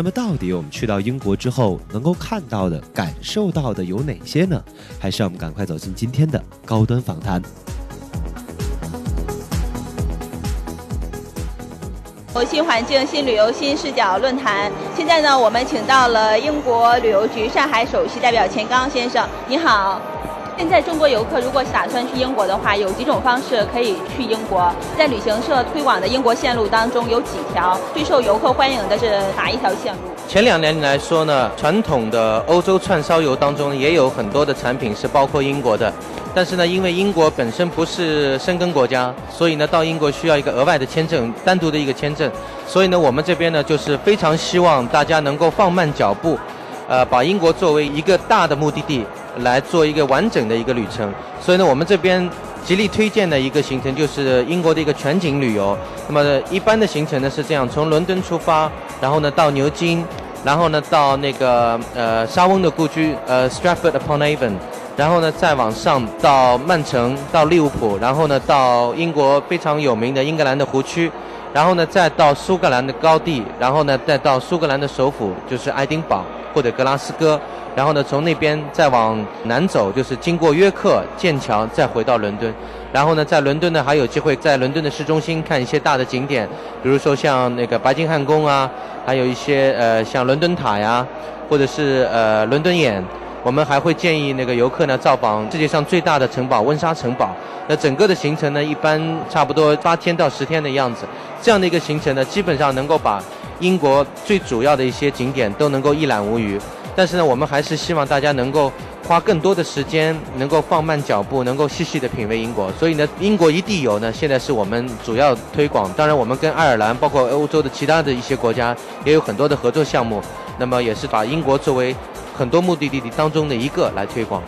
那么，到底我们去到英国之后，能够看到的、感受到的有哪些呢？还是让我们赶快走进今天的高端访谈。新环境、新旅游、新视角论坛。现在呢，我们请到了英国旅游局上海首席代表钱刚先生。你好。现在中国游客如果打算去英国的话，有几种方式可以去英国。在旅行社推广的英国线路当中，有几条最受游客欢迎的是哪一条线路？前两年来说呢，传统的欧洲串烧游当中也有很多的产品是包括英国的，但是呢，因为英国本身不是申根国家，所以呢，到英国需要一个额外的签证，单独的一个签证。所以呢，我们这边呢，就是非常希望大家能够放慢脚步，呃，把英国作为一个大的目的地。来做一个完整的一个旅程，所以呢，我们这边极力推荐的一个行程就是英国的一个全景旅游。那么一般的行程呢是这样：从伦敦出发，然后呢到牛津，然后呢到那个呃莎翁的故居呃 Stratford upon Avon，然后呢再往上到曼城，到利物浦，然后呢到英国非常有名的英格兰的湖区，然后呢再到苏格兰的高地，然后呢再到苏格兰的首府就是爱丁堡或者格拉斯哥。然后呢，从那边再往南走，就是经过约克、剑桥，再回到伦敦。然后呢，在伦敦呢，还有机会在伦敦的市中心看一些大的景点，比如说像那个白金汉宫啊，还有一些呃像伦敦塔呀，或者是呃伦敦眼。我们还会建议那个游客呢造访世界上最大的城堡温莎城堡。那整个的行程呢，一般差不多八天到十天的样子。这样的一个行程呢，基本上能够把英国最主要的一些景点都能够一览无余。但是呢，我们还是希望大家能够花更多的时间，能够放慢脚步，能够细细的品味英国。所以呢，英国一地游呢，现在是我们主要推广。当然，我们跟爱尔兰，包括欧洲的其他的一些国家，也有很多的合作项目。那么，也是把英国作为很多目的地当中的一个来推广。